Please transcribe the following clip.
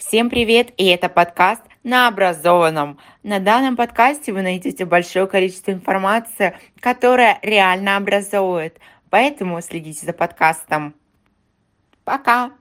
Всем привет, и это подкаст на образованном. На данном подкасте вы найдете большое количество информации, которая реально образовывает. Поэтому следите за подкастом. Пока!